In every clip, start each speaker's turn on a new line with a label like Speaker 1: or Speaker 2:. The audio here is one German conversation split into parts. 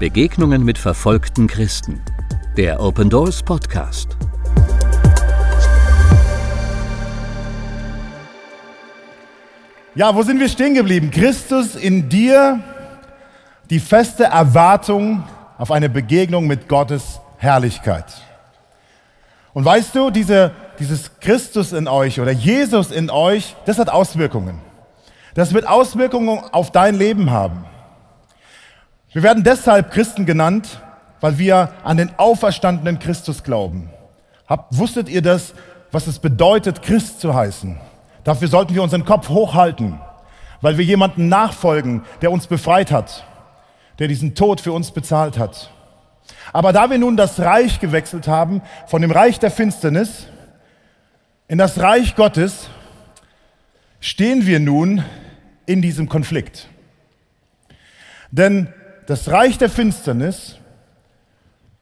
Speaker 1: Begegnungen mit verfolgten Christen. Der Open Doors Podcast.
Speaker 2: Ja, wo sind wir stehen geblieben? Christus in dir, die feste Erwartung auf eine Begegnung mit Gottes Herrlichkeit. Und weißt du, diese, dieses Christus in euch oder Jesus in euch, das hat Auswirkungen. Das wird Auswirkungen auf dein Leben haben. Wir werden deshalb Christen genannt, weil wir an den auferstandenen Christus glauben. Habt, wusstet ihr das, was es bedeutet, Christ zu heißen? Dafür sollten wir unseren Kopf hochhalten, weil wir jemanden nachfolgen, der uns befreit hat, der diesen Tod für uns bezahlt hat. Aber da wir nun das Reich gewechselt haben, von dem Reich der Finsternis in das Reich Gottes, stehen wir nun in diesem Konflikt. Denn das Reich der Finsternis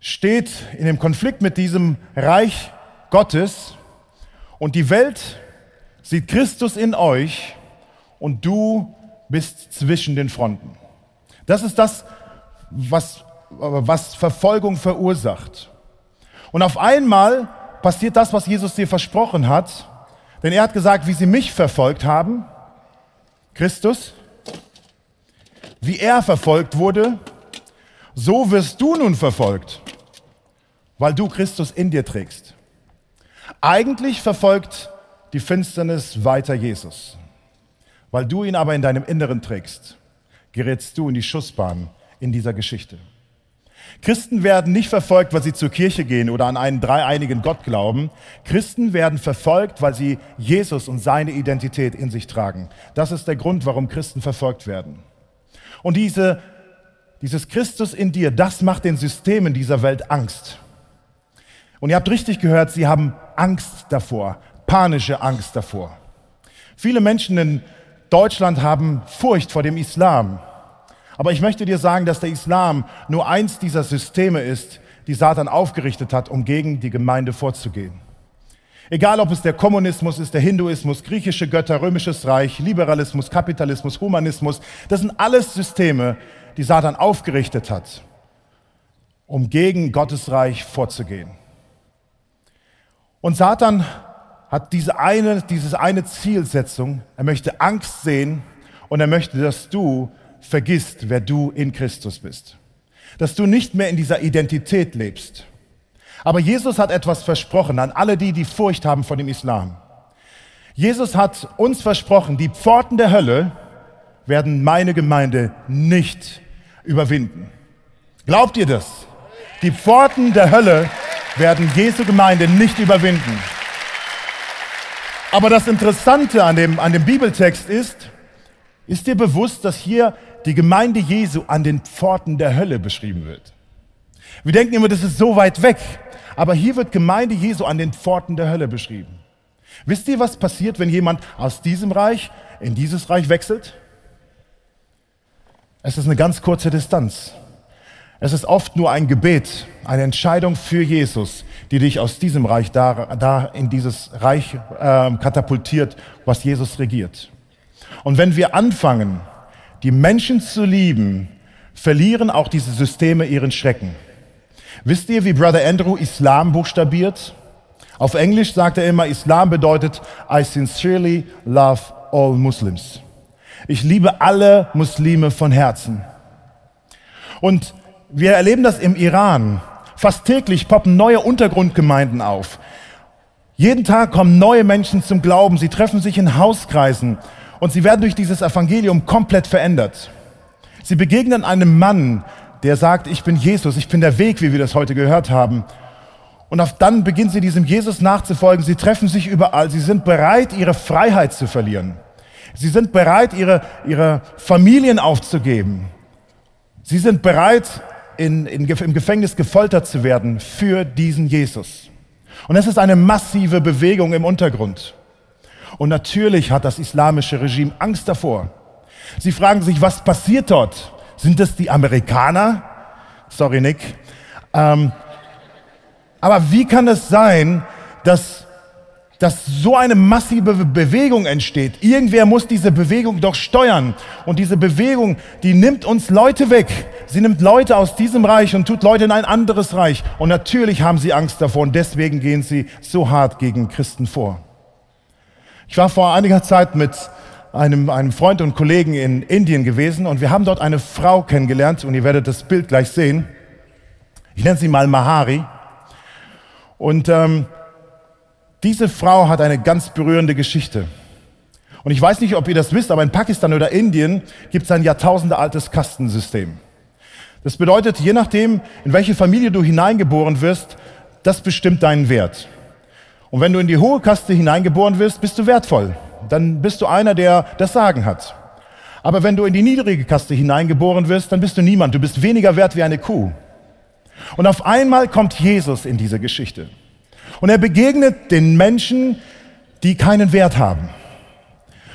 Speaker 2: steht in dem Konflikt mit diesem Reich Gottes und die Welt sieht Christus in euch und du bist zwischen den Fronten. Das ist das, was, was Verfolgung verursacht. Und auf einmal passiert das, was Jesus dir versprochen hat, denn er hat gesagt, wie sie mich verfolgt haben, Christus, wie er verfolgt wurde, so wirst du nun verfolgt, weil du Christus in dir trägst. Eigentlich verfolgt die Finsternis weiter Jesus. Weil du ihn aber in deinem Inneren trägst, gerätst du in die Schussbahn in dieser Geschichte. Christen werden nicht verfolgt, weil sie zur Kirche gehen oder an einen dreieinigen Gott glauben. Christen werden verfolgt, weil sie Jesus und seine Identität in sich tragen. Das ist der Grund, warum Christen verfolgt werden. Und diese, dieses Christus in dir, das macht den Systemen dieser Welt Angst. Und ihr habt richtig gehört, sie haben Angst davor, panische Angst davor. Viele Menschen in Deutschland haben Furcht vor dem Islam. Aber ich möchte dir sagen, dass der Islam nur eins dieser Systeme ist, die Satan aufgerichtet hat, um gegen die Gemeinde vorzugehen. Egal ob es der Kommunismus ist, der Hinduismus, griechische Götter, römisches Reich, Liberalismus, Kapitalismus, Humanismus, das sind alles Systeme, die Satan aufgerichtet hat, um gegen Gottes Reich vorzugehen. Und Satan hat diese eine, diese eine Zielsetzung. Er möchte Angst sehen und er möchte, dass du vergisst, wer du in Christus bist. Dass du nicht mehr in dieser Identität lebst. Aber Jesus hat etwas versprochen an alle die, die Furcht haben vor dem Islam. Jesus hat uns versprochen, die Pforten der Hölle werden meine Gemeinde nicht überwinden. Glaubt ihr das? Die Pforten der Hölle werden Jesu Gemeinde nicht überwinden. Aber das Interessante an dem, an dem Bibeltext ist, ist dir bewusst, dass hier die Gemeinde Jesu an den Pforten der Hölle beschrieben wird? Wir denken immer, das ist so weit weg. Aber hier wird Gemeinde Jesu an den Pforten der Hölle beschrieben. Wisst ihr, was passiert, wenn jemand aus diesem Reich in dieses Reich wechselt? Es ist eine ganz kurze Distanz. Es ist oft nur ein Gebet, eine Entscheidung für Jesus, die dich aus diesem Reich da, da in dieses Reich äh, katapultiert, was Jesus regiert. Und wenn wir anfangen, die Menschen zu lieben, verlieren auch diese Systeme ihren Schrecken. Wisst ihr, wie Brother Andrew Islam buchstabiert? Auf Englisch sagt er immer, Islam bedeutet I sincerely love all Muslims. Ich liebe alle Muslime von Herzen. Und wir erleben das im Iran. Fast täglich poppen neue Untergrundgemeinden auf. Jeden Tag kommen neue Menschen zum Glauben. Sie treffen sich in Hauskreisen und sie werden durch dieses Evangelium komplett verändert. Sie begegnen einem Mann, der sagt, ich bin Jesus, ich bin der Weg, wie wir das heute gehört haben. Und dann beginnen sie diesem Jesus nachzufolgen. Sie treffen sich überall. Sie sind bereit, ihre Freiheit zu verlieren. Sie sind bereit, ihre, ihre Familien aufzugeben. Sie sind bereit, in, in, im Gefängnis gefoltert zu werden für diesen Jesus. Und es ist eine massive Bewegung im Untergrund. Und natürlich hat das islamische Regime Angst davor. Sie fragen sich, was passiert dort? Sind es die Amerikaner? Sorry, Nick. Ähm, aber wie kann es sein, dass dass so eine massive Bewegung entsteht. Irgendwer muss diese Bewegung doch steuern. Und diese Bewegung, die nimmt uns Leute weg. sie nimmt Leute aus diesem Reich und tut Leute in ein anderes Reich. Und natürlich haben sie Angst davor und deswegen gehen sie so hart gegen Christen vor. Ich war vor einiger Zeit mit einem, einem Freund und Kollegen in Indien gewesen und wir haben dort eine Frau kennengelernt und ihr werdet das Bild gleich sehen. Ich nenne sie mal Mahari. Und ähm, diese Frau hat eine ganz berührende Geschichte. Und ich weiß nicht, ob ihr das wisst, aber in Pakistan oder Indien gibt es ein jahrtausendealtes Kastensystem. Das bedeutet, je nachdem, in welche Familie du hineingeboren wirst, das bestimmt deinen Wert. Und wenn du in die hohe Kaste hineingeboren wirst, bist du wertvoll. Dann bist du einer, der das Sagen hat. Aber wenn du in die niedrige Kaste hineingeboren wirst, dann bist du niemand. Du bist weniger wert wie eine Kuh. Und auf einmal kommt Jesus in diese Geschichte. Und er begegnet den Menschen, die keinen Wert haben.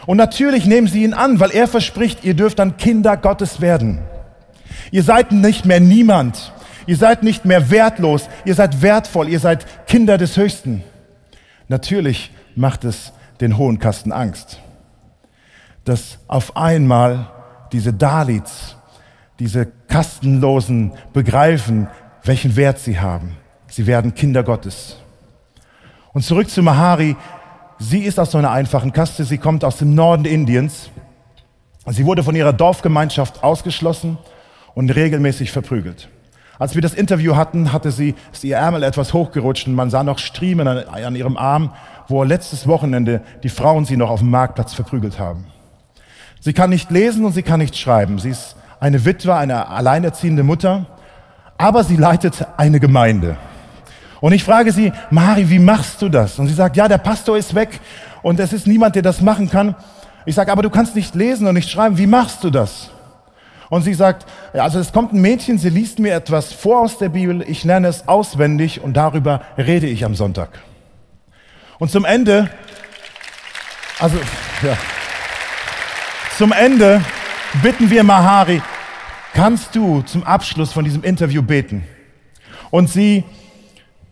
Speaker 2: Und natürlich nehmen sie ihn an, weil er verspricht, ihr dürft dann Kinder Gottes werden. Ihr seid nicht mehr niemand. Ihr seid nicht mehr wertlos. Ihr seid wertvoll. Ihr seid Kinder des Höchsten. Natürlich macht es den Hohen Kasten Angst, dass auf einmal diese Dalits, diese Kastenlosen begreifen, welchen Wert sie haben. Sie werden Kinder Gottes. Und zurück zu Mahari. Sie ist aus so einer einfachen Kaste. Sie kommt aus dem Norden Indiens. Sie wurde von ihrer Dorfgemeinschaft ausgeschlossen und regelmäßig verprügelt. Als wir das Interview hatten, hatte sie, ist ihr Ärmel etwas hochgerutscht und man sah noch Striemen an, an ihrem Arm, wo letztes Wochenende die Frauen sie noch auf dem Marktplatz verprügelt haben. Sie kann nicht lesen und sie kann nicht schreiben. Sie ist eine Witwe, eine alleinerziehende Mutter, aber sie leitet eine Gemeinde. Und ich frage sie, Mari, wie machst du das? Und sie sagt, ja, der Pastor ist weg und es ist niemand, der das machen kann. Ich sage, aber du kannst nicht lesen und nicht schreiben. Wie machst du das? Und sie sagt, ja, also es kommt ein Mädchen, sie liest mir etwas vor aus der Bibel, ich lerne es auswendig und darüber rede ich am Sonntag. Und zum Ende, also, ja, zum Ende bitten wir Mahari, kannst du zum Abschluss von diesem Interview beten? Und sie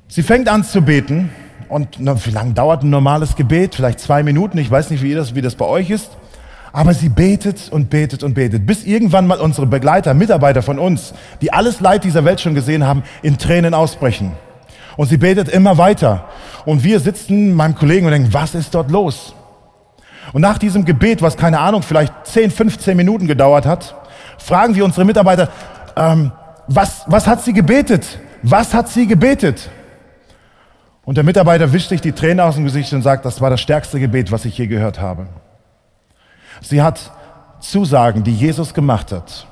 Speaker 2: Sie fängt an zu beten und wie lange dauert ein normales Gebet? Vielleicht zwei Minuten. Ich weiß nicht, wie das, wie das bei euch ist. Aber sie betet und betet und betet, bis irgendwann mal unsere Begleiter, Mitarbeiter von uns, die alles Leid dieser Welt schon gesehen haben, in Tränen ausbrechen. Und sie betet immer weiter. Und wir sitzen, meinem Kollegen, und denken, was ist dort los? Und nach diesem Gebet, was keine Ahnung, vielleicht 10, 15 Minuten gedauert hat, fragen wir unsere Mitarbeiter, ähm, was, was hat sie gebetet? Was hat sie gebetet? Und der Mitarbeiter wischt sich die Tränen aus dem Gesicht und sagt, das war das stärkste Gebet, was ich je gehört habe. Sie hat Zusagen, die Jesus gemacht hat,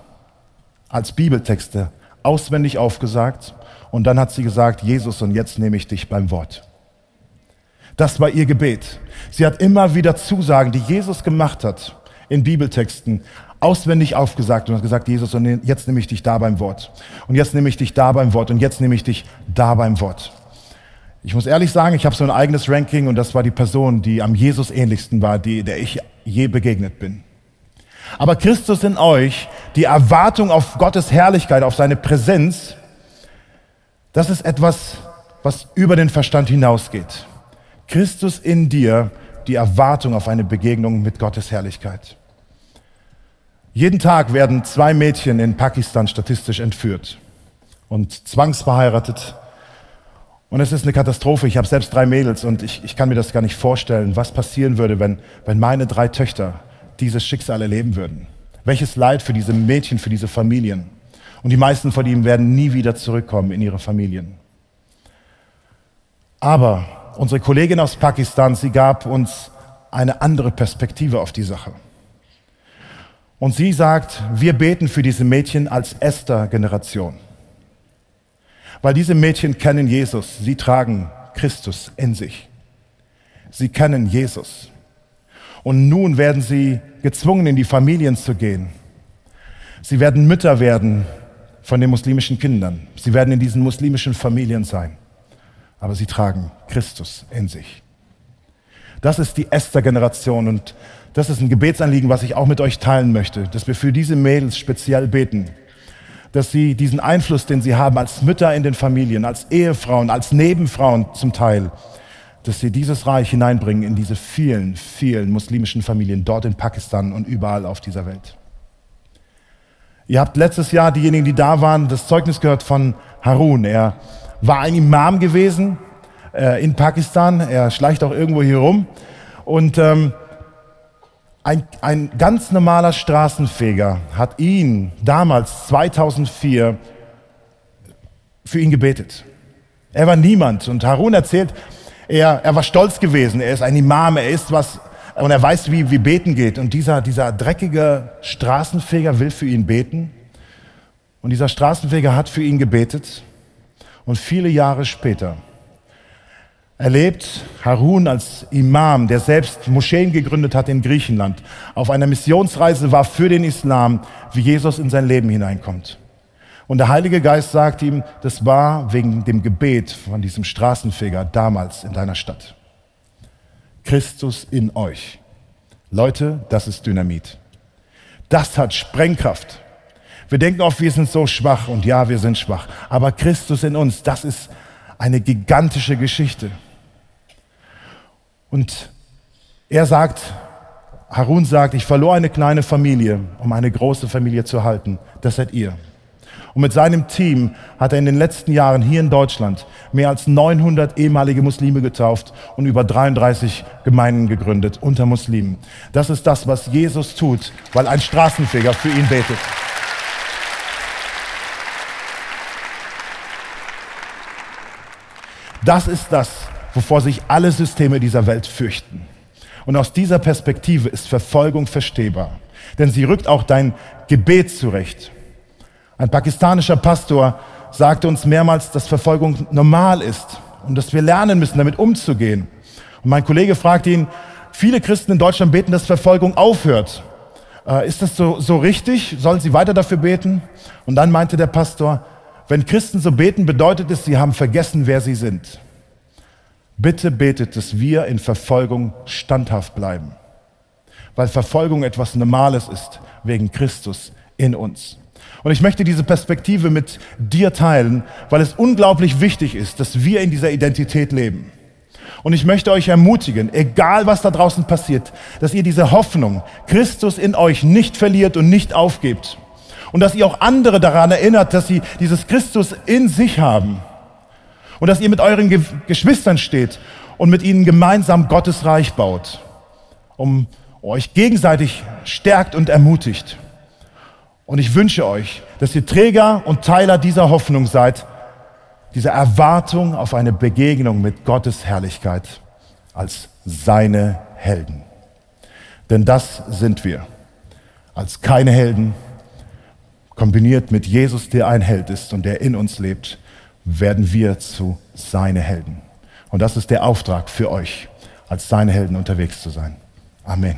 Speaker 2: als Bibeltexte auswendig aufgesagt und dann hat sie gesagt, Jesus, und jetzt nehme ich dich beim Wort. Das war ihr Gebet. Sie hat immer wieder Zusagen, die Jesus gemacht hat, in Bibeltexten auswendig aufgesagt und hat gesagt, Jesus, und jetzt nehme ich dich da beim Wort. Und jetzt nehme ich dich da beim Wort. Und jetzt nehme ich dich da beim Wort. Ich muss ehrlich sagen, ich habe so ein eigenes Ranking und das war die Person, die am Jesus ähnlichsten war, die, der ich je begegnet bin. Aber Christus in euch, die Erwartung auf Gottes Herrlichkeit, auf seine Präsenz, das ist etwas, was über den Verstand hinausgeht. Christus in dir, die Erwartung auf eine Begegnung mit Gottes Herrlichkeit. Jeden Tag werden zwei Mädchen in Pakistan statistisch entführt und zwangsverheiratet und es ist eine Katastrophe. Ich habe selbst drei Mädels und ich, ich kann mir das gar nicht vorstellen, was passieren würde, wenn, wenn meine drei Töchter dieses Schicksal erleben würden. Welches Leid für diese Mädchen, für diese Familien. Und die meisten von ihnen werden nie wieder zurückkommen in ihre Familien. Aber unsere Kollegin aus Pakistan, sie gab uns eine andere Perspektive auf die Sache. Und sie sagt, wir beten für diese Mädchen als Esther-Generation. Weil diese Mädchen kennen Jesus, sie tragen Christus in sich. Sie kennen Jesus. Und nun werden sie gezwungen, in die Familien zu gehen. Sie werden Mütter werden von den muslimischen Kindern. Sie werden in diesen muslimischen Familien sein. Aber sie tragen Christus in sich. Das ist die Esther-Generation und das ist ein Gebetsanliegen, was ich auch mit euch teilen möchte, dass wir für diese Mädels speziell beten dass sie diesen Einfluss, den sie haben als Mütter in den Familien, als Ehefrauen, als Nebenfrauen zum Teil, dass sie dieses Reich hineinbringen in diese vielen, vielen muslimischen Familien dort in Pakistan und überall auf dieser Welt. Ihr habt letztes Jahr, diejenigen, die da waren, das Zeugnis gehört von Harun. Er war ein Imam gewesen äh, in Pakistan. Er schleicht auch irgendwo hier rum. Und ähm, ein, ein ganz normaler Straßenfeger hat ihn damals, 2004, für ihn gebetet. Er war niemand. Und Harun erzählt, er, er war stolz gewesen. Er ist ein Imam, er ist was und er weiß, wie, wie beten geht. Und dieser, dieser dreckige Straßenfeger will für ihn beten. Und dieser Straßenfeger hat für ihn gebetet. Und viele Jahre später erlebt Harun als Imam, der selbst Moscheen gegründet hat in Griechenland, auf einer Missionsreise war für den Islam, wie Jesus in sein Leben hineinkommt. Und der Heilige Geist sagt ihm, das war wegen dem Gebet von diesem Straßenfeger damals in deiner Stadt. Christus in euch. Leute, das ist Dynamit. Das hat Sprengkraft. Wir denken oft, wir sind so schwach und ja, wir sind schwach. Aber Christus in uns, das ist eine gigantische Geschichte. Und er sagt, Harun sagt, ich verlor eine kleine Familie, um eine große Familie zu halten. Das seid ihr. Und mit seinem Team hat er in den letzten Jahren hier in Deutschland mehr als 900 ehemalige Muslime getauft und über 33 Gemeinden gegründet unter Muslimen. Das ist das, was Jesus tut, weil ein Straßenfeger für ihn betet. Das ist das, wovor sich alle Systeme dieser Welt fürchten. Und aus dieser Perspektive ist Verfolgung verstehbar, denn sie rückt auch dein Gebet zurecht. Ein pakistanischer Pastor sagte uns mehrmals, dass Verfolgung normal ist und dass wir lernen müssen, damit umzugehen. Und mein Kollege fragte ihn, viele Christen in Deutschland beten, dass Verfolgung aufhört. Äh, ist das so, so richtig? Sollen sie weiter dafür beten? Und dann meinte der Pastor, wenn Christen so beten, bedeutet es, sie haben vergessen, wer sie sind. Bitte betet, dass wir in Verfolgung standhaft bleiben, weil Verfolgung etwas Normales ist wegen Christus in uns. Und ich möchte diese Perspektive mit dir teilen, weil es unglaublich wichtig ist, dass wir in dieser Identität leben. Und ich möchte euch ermutigen, egal was da draußen passiert, dass ihr diese Hoffnung, Christus in euch, nicht verliert und nicht aufgebt. Und dass ihr auch andere daran erinnert, dass sie dieses Christus in sich haben. Und dass ihr mit euren Ge Geschwistern steht und mit ihnen gemeinsam Gottes Reich baut, um euch gegenseitig stärkt und ermutigt. Und ich wünsche euch, dass ihr Träger und Teiler dieser Hoffnung seid, dieser Erwartung auf eine Begegnung mit Gottes Herrlichkeit als seine Helden. Denn das sind wir. Als keine Helden, kombiniert mit Jesus, der ein Held ist und der in uns lebt, werden wir zu seine Helden. Und das ist der Auftrag für euch, als seine Helden unterwegs zu sein. Amen.